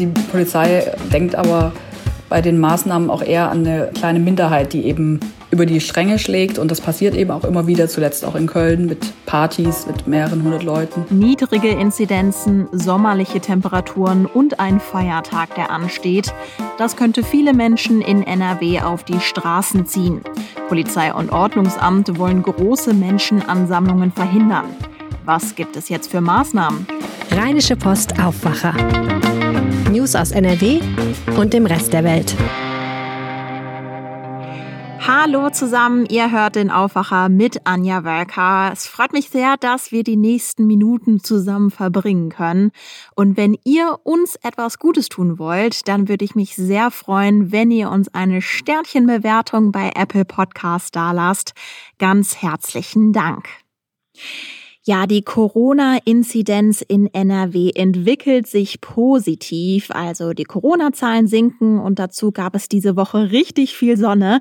Die Polizei denkt aber bei den Maßnahmen auch eher an eine kleine Minderheit, die eben über die Stränge schlägt. Und das passiert eben auch immer wieder, zuletzt auch in Köln mit Partys mit mehreren hundert Leuten. Niedrige Inzidenzen, sommerliche Temperaturen und ein Feiertag, der ansteht. Das könnte viele Menschen in NRW auf die Straßen ziehen. Polizei und Ordnungsamt wollen große Menschenansammlungen verhindern. Was gibt es jetzt für Maßnahmen? Rheinische Post Aufwacher. News aus NRW und dem Rest der Welt. Hallo zusammen, ihr hört den Aufwacher mit Anja Werker. Es freut mich sehr, dass wir die nächsten Minuten zusammen verbringen können. Und wenn ihr uns etwas Gutes tun wollt, dann würde ich mich sehr freuen, wenn ihr uns eine Sternchenbewertung bei Apple Podcast dalasst. Ganz herzlichen Dank. Ja, die Corona-Inzidenz in NRW entwickelt sich positiv. Also die Corona-Zahlen sinken und dazu gab es diese Woche richtig viel Sonne.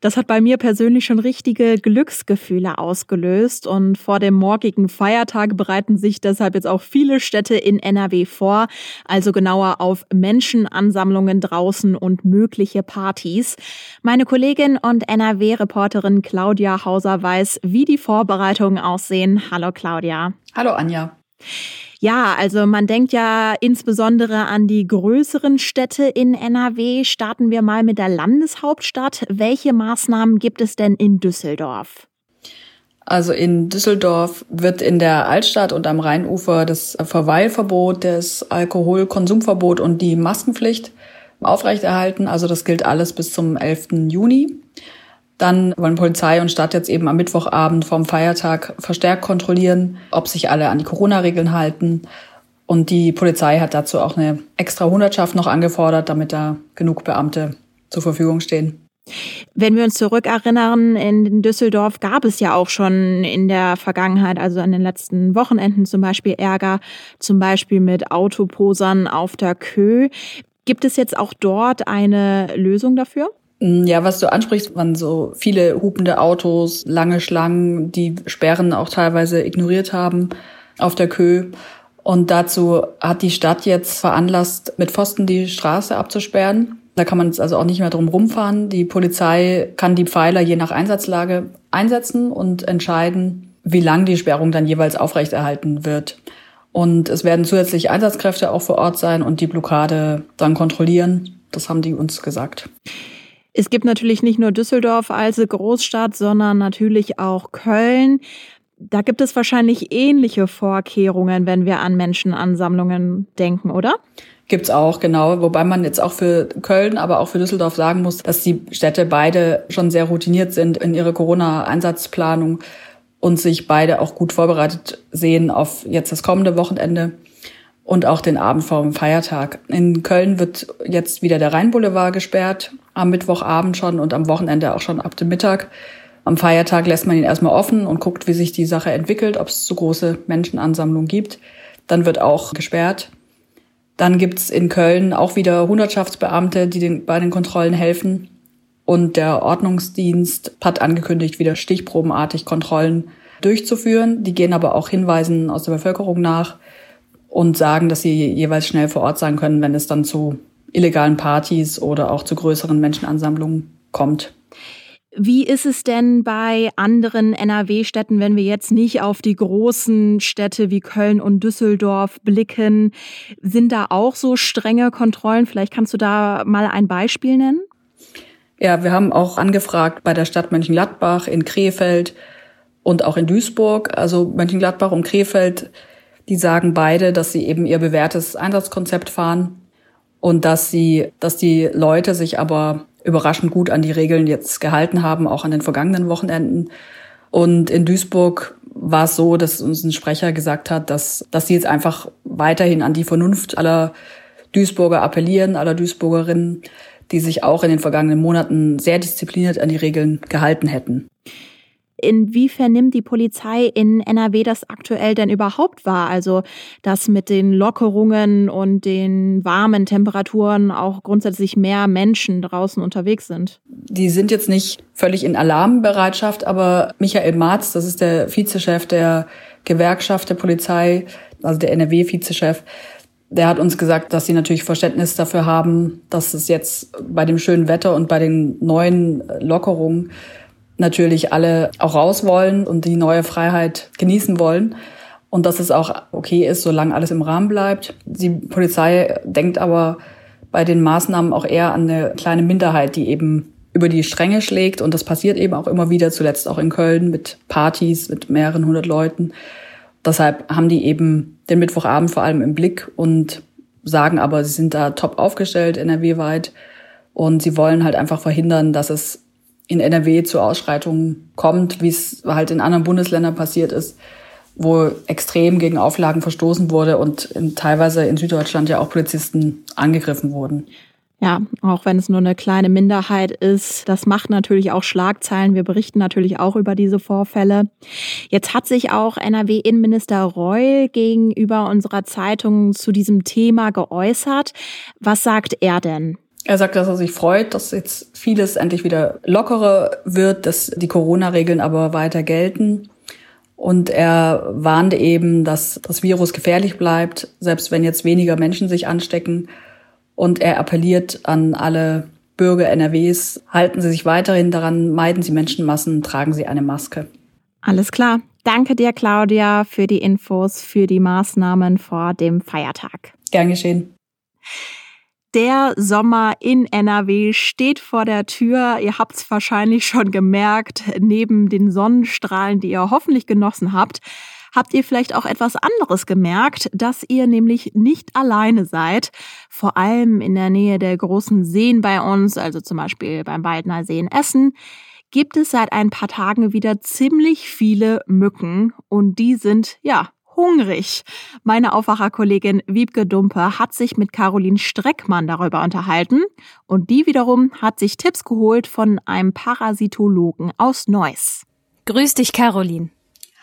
Das hat bei mir persönlich schon richtige Glücksgefühle ausgelöst und vor dem morgigen Feiertag bereiten sich deshalb jetzt auch viele Städte in NRW vor. Also genauer auf Menschenansammlungen draußen und mögliche Partys. Meine Kollegin und NRW-Reporterin Claudia Hauser weiß, wie die Vorbereitungen aussehen. Hallo Claudia. Hallo Anja. Ja, also man denkt ja insbesondere an die größeren Städte in NRW. Starten wir mal mit der Landeshauptstadt. Welche Maßnahmen gibt es denn in Düsseldorf? Also in Düsseldorf wird in der Altstadt und am Rheinufer das Verweilverbot, das Alkoholkonsumverbot und die Maskenpflicht aufrechterhalten. Also das gilt alles bis zum 11. Juni. Dann wollen Polizei und Stadt jetzt eben am Mittwochabend vom Feiertag verstärkt kontrollieren, ob sich alle an die Corona-Regeln halten. Und die Polizei hat dazu auch eine extra Hundertschaft noch angefordert, damit da genug Beamte zur Verfügung stehen. Wenn wir uns zurückerinnern, in Düsseldorf gab es ja auch schon in der Vergangenheit, also an den letzten Wochenenden zum Beispiel Ärger, zum Beispiel mit Autoposern auf der Kö. Gibt es jetzt auch dort eine Lösung dafür? Ja, was du ansprichst, waren so viele hupende Autos, lange Schlangen, die Sperren auch teilweise ignoriert haben auf der Kö. Und dazu hat die Stadt jetzt veranlasst, mit Pfosten die Straße abzusperren. Da kann man jetzt also auch nicht mehr drum rumfahren. Die Polizei kann die Pfeiler je nach Einsatzlage einsetzen und entscheiden, wie lang die Sperrung dann jeweils aufrechterhalten wird. Und es werden zusätzlich Einsatzkräfte auch vor Ort sein und die Blockade dann kontrollieren. Das haben die uns gesagt. Es gibt natürlich nicht nur Düsseldorf als Großstadt, sondern natürlich auch Köln. Da gibt es wahrscheinlich ähnliche Vorkehrungen, wenn wir an Menschenansammlungen denken, oder? Gibt's auch, genau. Wobei man jetzt auch für Köln, aber auch für Düsseldorf sagen muss, dass die Städte beide schon sehr routiniert sind in ihrer Corona-Einsatzplanung und sich beide auch gut vorbereitet sehen auf jetzt das kommende Wochenende und auch den Abend vor dem Feiertag. In Köln wird jetzt wieder der Rheinboulevard gesperrt, am Mittwochabend schon und am Wochenende auch schon ab dem Mittag. Am Feiertag lässt man ihn erstmal offen und guckt, wie sich die Sache entwickelt, ob es zu große Menschenansammlungen gibt. Dann wird auch gesperrt. Dann gibt's in Köln auch wieder Hundertschaftsbeamte, die den, bei den Kontrollen helfen. Und der Ordnungsdienst hat angekündigt, wieder stichprobenartig Kontrollen durchzuführen. Die gehen aber auch Hinweisen aus der Bevölkerung nach und sagen, dass sie jeweils schnell vor Ort sein können, wenn es dann zu illegalen Partys oder auch zu größeren Menschenansammlungen kommt. Wie ist es denn bei anderen NRW-Städten, wenn wir jetzt nicht auf die großen Städte wie Köln und Düsseldorf blicken? Sind da auch so strenge Kontrollen? Vielleicht kannst du da mal ein Beispiel nennen? Ja, wir haben auch angefragt bei der Stadt Mönchengladbach, in Krefeld und auch in Duisburg. Also Mönchengladbach und Krefeld die sagen beide, dass sie eben ihr bewährtes Einsatzkonzept fahren und dass sie, dass die Leute sich aber überraschend gut an die Regeln jetzt gehalten haben, auch an den vergangenen Wochenenden. Und in Duisburg war es so, dass uns ein Sprecher gesagt hat, dass, dass sie jetzt einfach weiterhin an die Vernunft aller Duisburger appellieren, aller Duisburgerinnen, die sich auch in den vergangenen Monaten sehr diszipliniert an die Regeln gehalten hätten. Inwiefern nimmt die Polizei in NRW das aktuell denn überhaupt wahr? Also, dass mit den Lockerungen und den warmen Temperaturen auch grundsätzlich mehr Menschen draußen unterwegs sind? Die sind jetzt nicht völlig in Alarmbereitschaft, aber Michael Marz, das ist der Vizechef der Gewerkschaft der Polizei, also der NRW-Vizechef, Der hat uns gesagt, dass sie natürlich Verständnis dafür haben, dass es jetzt bei dem schönen Wetter und bei den neuen Lockerungen natürlich alle auch raus wollen und die neue Freiheit genießen wollen. Und dass es auch okay ist, solange alles im Rahmen bleibt. Die Polizei denkt aber bei den Maßnahmen auch eher an eine kleine Minderheit, die eben über die Stränge schlägt. Und das passiert eben auch immer wieder, zuletzt auch in Köln mit Partys mit mehreren hundert Leuten. Deshalb haben die eben den Mittwochabend vor allem im Blick und sagen aber, sie sind da top aufgestellt, NRW-weit. Und sie wollen halt einfach verhindern, dass es in NRW zu Ausschreitungen kommt, wie es halt in anderen Bundesländern passiert ist, wo extrem gegen Auflagen verstoßen wurde und in, teilweise in Süddeutschland ja auch Polizisten angegriffen wurden. Ja, auch wenn es nur eine kleine Minderheit ist, das macht natürlich auch Schlagzeilen. Wir berichten natürlich auch über diese Vorfälle. Jetzt hat sich auch NRW-Innenminister Reul gegenüber unserer Zeitung zu diesem Thema geäußert. Was sagt er denn? Er sagt, dass er sich freut, dass jetzt vieles endlich wieder lockerer wird, dass die Corona-Regeln aber weiter gelten. Und er warnte eben, dass das Virus gefährlich bleibt, selbst wenn jetzt weniger Menschen sich anstecken. Und er appelliert an alle Bürger NRWs, halten Sie sich weiterhin daran, meiden Sie Menschenmassen, tragen Sie eine Maske. Alles klar. Danke dir, Claudia, für die Infos, für die Maßnahmen vor dem Feiertag. Gern geschehen. Der Sommer in NRW steht vor der Tür. Ihr habt es wahrscheinlich schon gemerkt. Neben den Sonnenstrahlen, die ihr hoffentlich genossen habt, habt ihr vielleicht auch etwas anderes gemerkt, dass ihr nämlich nicht alleine seid. Vor allem in der Nähe der großen Seen bei uns, also zum Beispiel beim Waldner See in Essen, gibt es seit ein paar Tagen wieder ziemlich viele Mücken und die sind, ja, hungrig. Meine Aufwacherkollegin Wiebke Dumpe hat sich mit Caroline Streckmann darüber unterhalten und die wiederum hat sich Tipps geholt von einem Parasitologen aus Neuss. Grüß dich, Caroline.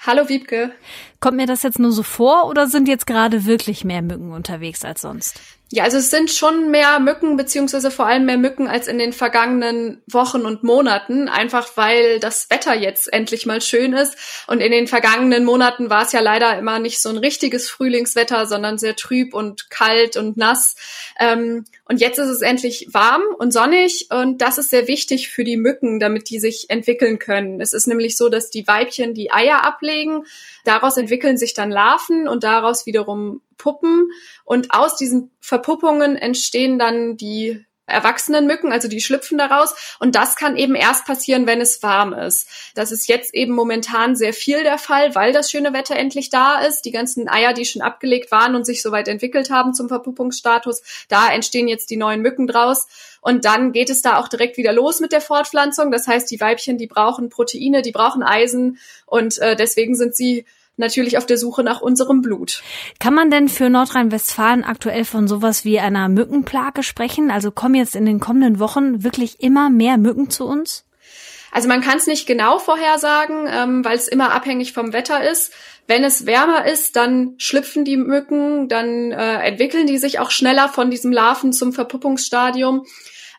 Hallo Wiebke. Kommt mir das jetzt nur so vor oder sind jetzt gerade wirklich mehr Mücken unterwegs als sonst? Ja, also es sind schon mehr Mücken, beziehungsweise vor allem mehr Mücken als in den vergangenen Wochen und Monaten, einfach weil das Wetter jetzt endlich mal schön ist. Und in den vergangenen Monaten war es ja leider immer nicht so ein richtiges Frühlingswetter, sondern sehr trüb und kalt und nass. Ähm, und jetzt ist es endlich warm und sonnig und das ist sehr wichtig für die Mücken, damit die sich entwickeln können. Es ist nämlich so, dass die Weibchen die Eier ablegen, daraus entwickeln sich dann Larven und daraus wiederum Puppen und aus diesen Verpuppungen entstehen dann die erwachsenen Mücken, also die schlüpfen daraus. Und das kann eben erst passieren, wenn es warm ist. Das ist jetzt eben momentan sehr viel der Fall, weil das schöne Wetter endlich da ist. Die ganzen Eier, die schon abgelegt waren und sich soweit entwickelt haben zum Verpuppungsstatus, da entstehen jetzt die neuen Mücken draus. Und dann geht es da auch direkt wieder los mit der Fortpflanzung. Das heißt, die Weibchen, die brauchen Proteine, die brauchen Eisen und äh, deswegen sind sie natürlich auf der Suche nach unserem Blut. Kann man denn für Nordrhein-Westfalen aktuell von sowas wie einer Mückenplage sprechen? Also kommen jetzt in den kommenden Wochen wirklich immer mehr Mücken zu uns? Also man kann es nicht genau vorhersagen, ähm, weil es immer abhängig vom Wetter ist. Wenn es wärmer ist, dann schlüpfen die Mücken, dann äh, entwickeln die sich auch schneller von diesem Larven zum Verpuppungsstadium.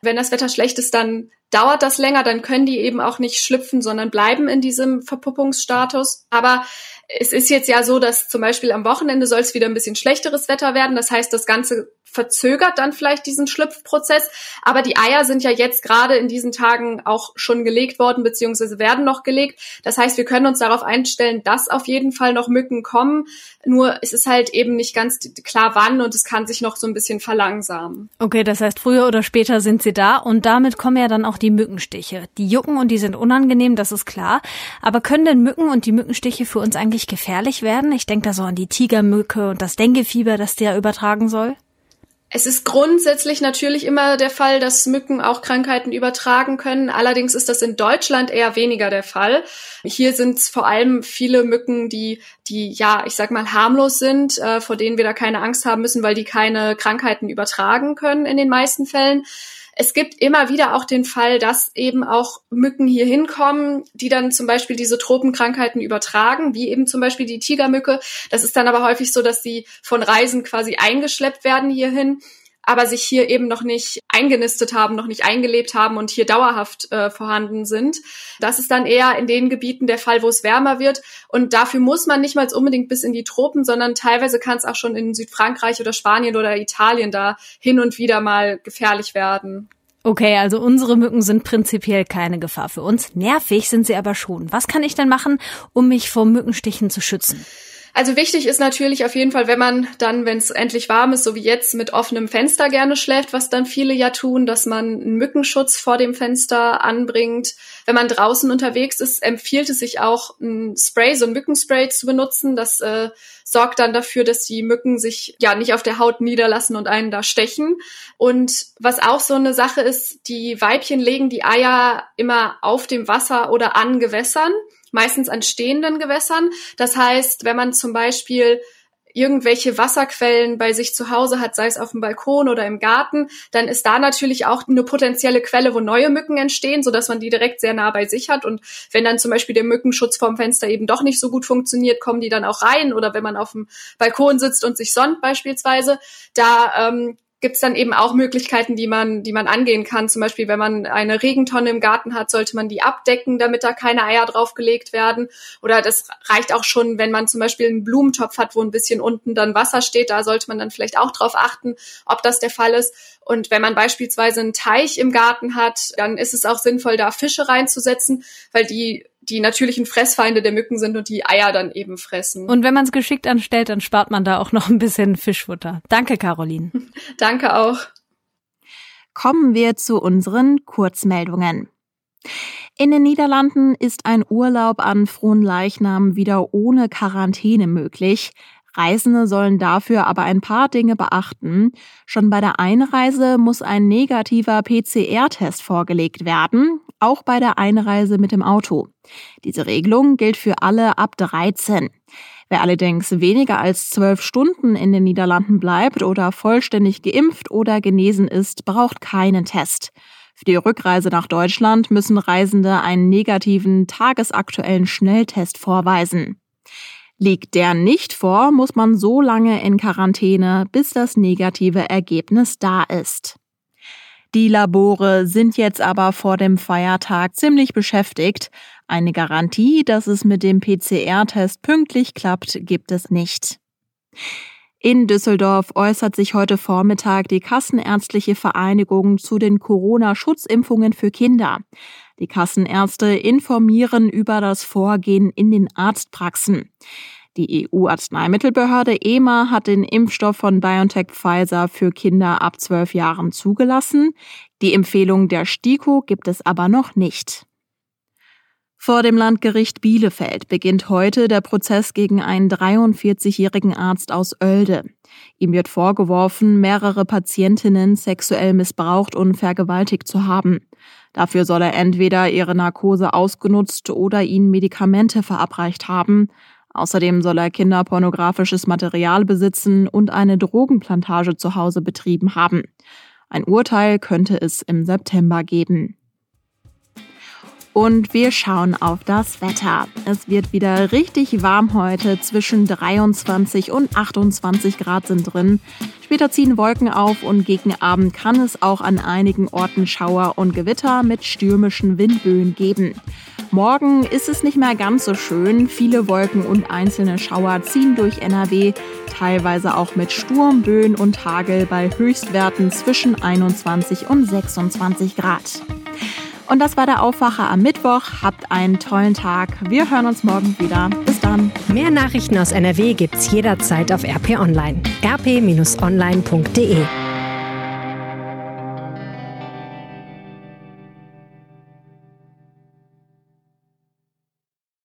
Wenn das Wetter schlecht ist, dann dauert das länger, dann können die eben auch nicht schlüpfen, sondern bleiben in diesem Verpuppungsstatus. Aber es ist jetzt ja so, dass zum Beispiel am Wochenende soll es wieder ein bisschen schlechteres Wetter werden. Das heißt, das Ganze verzögert dann vielleicht diesen Schlüpfprozess. Aber die Eier sind ja jetzt gerade in diesen Tagen auch schon gelegt worden, beziehungsweise werden noch gelegt. Das heißt, wir können uns darauf einstellen, dass auf jeden Fall noch Mücken kommen. Nur es ist halt eben nicht ganz klar wann und es kann sich noch so ein bisschen verlangsamen. Okay, das heißt, früher oder später sind sie da und damit kommen ja dann auch die Mückenstiche. Die jucken und die sind unangenehm, das ist klar. Aber können denn Mücken und die Mückenstiche für uns eigentlich gefährlich werden? Ich denke da so an die Tigermücke und das Denguefieber, das der übertragen soll. Es ist grundsätzlich natürlich immer der Fall, dass Mücken auch Krankheiten übertragen können. Allerdings ist das in Deutschland eher weniger der Fall. Hier sind es vor allem viele Mücken, die, die ja, ich sag mal, harmlos sind, äh, vor denen wir da keine Angst haben müssen, weil die keine Krankheiten übertragen können in den meisten Fällen. Es gibt immer wieder auch den Fall, dass eben auch Mücken hier hinkommen, die dann zum Beispiel diese Tropenkrankheiten übertragen, wie eben zum Beispiel die Tigermücke. Das ist dann aber häufig so, dass sie von Reisen quasi eingeschleppt werden hierhin. Aber sich hier eben noch nicht eingenistet haben, noch nicht eingelebt haben und hier dauerhaft äh, vorhanden sind. Das ist dann eher in den Gebieten der Fall, wo es wärmer wird. Und dafür muss man nicht mal unbedingt bis in die Tropen, sondern teilweise kann es auch schon in Südfrankreich oder Spanien oder Italien da hin und wieder mal gefährlich werden. Okay, also unsere Mücken sind prinzipiell keine Gefahr für uns. Nervig sind sie aber schon. Was kann ich denn machen, um mich vor Mückenstichen zu schützen? Also wichtig ist natürlich auf jeden Fall, wenn man dann, wenn es endlich warm ist, so wie jetzt, mit offenem Fenster gerne schläft, was dann viele ja tun, dass man einen Mückenschutz vor dem Fenster anbringt. Wenn man draußen unterwegs ist, empfiehlt es sich auch, ein Spray, so ein Mückenspray zu benutzen. Das äh, sorgt dann dafür, dass die Mücken sich ja nicht auf der Haut niederlassen und einen da stechen. Und was auch so eine Sache ist, die Weibchen legen die Eier immer auf dem Wasser oder an Gewässern meistens an stehenden Gewässern. Das heißt, wenn man zum Beispiel irgendwelche Wasserquellen bei sich zu Hause hat, sei es auf dem Balkon oder im Garten, dann ist da natürlich auch eine potenzielle Quelle, wo neue Mücken entstehen, so dass man die direkt sehr nah bei sich hat. Und wenn dann zum Beispiel der Mückenschutz vorm Fenster eben doch nicht so gut funktioniert, kommen die dann auch rein. Oder wenn man auf dem Balkon sitzt und sich sonnt beispielsweise, da ähm, gibt es dann eben auch Möglichkeiten, die man, die man angehen kann. Zum Beispiel, wenn man eine Regentonne im Garten hat, sollte man die abdecken, damit da keine Eier draufgelegt werden. Oder das reicht auch schon, wenn man zum Beispiel einen Blumentopf hat, wo ein bisschen unten dann Wasser steht. Da sollte man dann vielleicht auch drauf achten, ob das der Fall ist. Und wenn man beispielsweise einen Teich im Garten hat, dann ist es auch sinnvoll, da Fische reinzusetzen, weil die die natürlichen Fressfeinde der Mücken sind und die Eier dann eben fressen. Und wenn man es geschickt anstellt, dann spart man da auch noch ein bisschen Fischfutter. Danke, Caroline. Danke auch. Kommen wir zu unseren Kurzmeldungen. In den Niederlanden ist ein Urlaub an Fronleichnam wieder ohne Quarantäne möglich. Reisende sollen dafür aber ein paar Dinge beachten. Schon bei der Einreise muss ein negativer PCR-Test vorgelegt werden, auch bei der Einreise mit dem Auto. Diese Regelung gilt für alle ab 13. Wer allerdings weniger als zwölf Stunden in den Niederlanden bleibt oder vollständig geimpft oder genesen ist, braucht keinen Test. Für die Rückreise nach Deutschland müssen Reisende einen negativen tagesaktuellen Schnelltest vorweisen. Liegt der nicht vor, muss man so lange in Quarantäne, bis das negative Ergebnis da ist. Die Labore sind jetzt aber vor dem Feiertag ziemlich beschäftigt. Eine Garantie, dass es mit dem PCR-Test pünktlich klappt, gibt es nicht. In Düsseldorf äußert sich heute Vormittag die Kassenärztliche Vereinigung zu den Corona-Schutzimpfungen für Kinder. Die Kassenärzte informieren über das Vorgehen in den Arztpraxen. Die EU-Arzneimittelbehörde EMA hat den Impfstoff von BioNTech Pfizer für Kinder ab 12 Jahren zugelassen. Die Empfehlung der STIKO gibt es aber noch nicht. Vor dem Landgericht Bielefeld beginnt heute der Prozess gegen einen 43-jährigen Arzt aus Oelde. Ihm wird vorgeworfen, mehrere Patientinnen sexuell missbraucht und vergewaltigt zu haben. Dafür soll er entweder ihre Narkose ausgenutzt oder ihnen Medikamente verabreicht haben. Außerdem soll er kinderpornografisches Material besitzen und eine Drogenplantage zu Hause betrieben haben. Ein Urteil könnte es im September geben. Und wir schauen auf das Wetter. Es wird wieder richtig warm heute. Zwischen 23 und 28 Grad sind drin. Später ziehen Wolken auf und gegen Abend kann es auch an einigen Orten Schauer und Gewitter mit stürmischen Windböen geben. Morgen ist es nicht mehr ganz so schön. Viele Wolken und einzelne Schauer ziehen durch NRW, teilweise auch mit Sturmböen und Hagel bei Höchstwerten zwischen 21 und 26 Grad. Und das war der Aufwacher am Mittwoch. Habt einen tollen Tag. Wir hören uns morgen wieder. Bis dann. Mehr Nachrichten aus NRW gibt's jederzeit auf RP Online. rp-online.de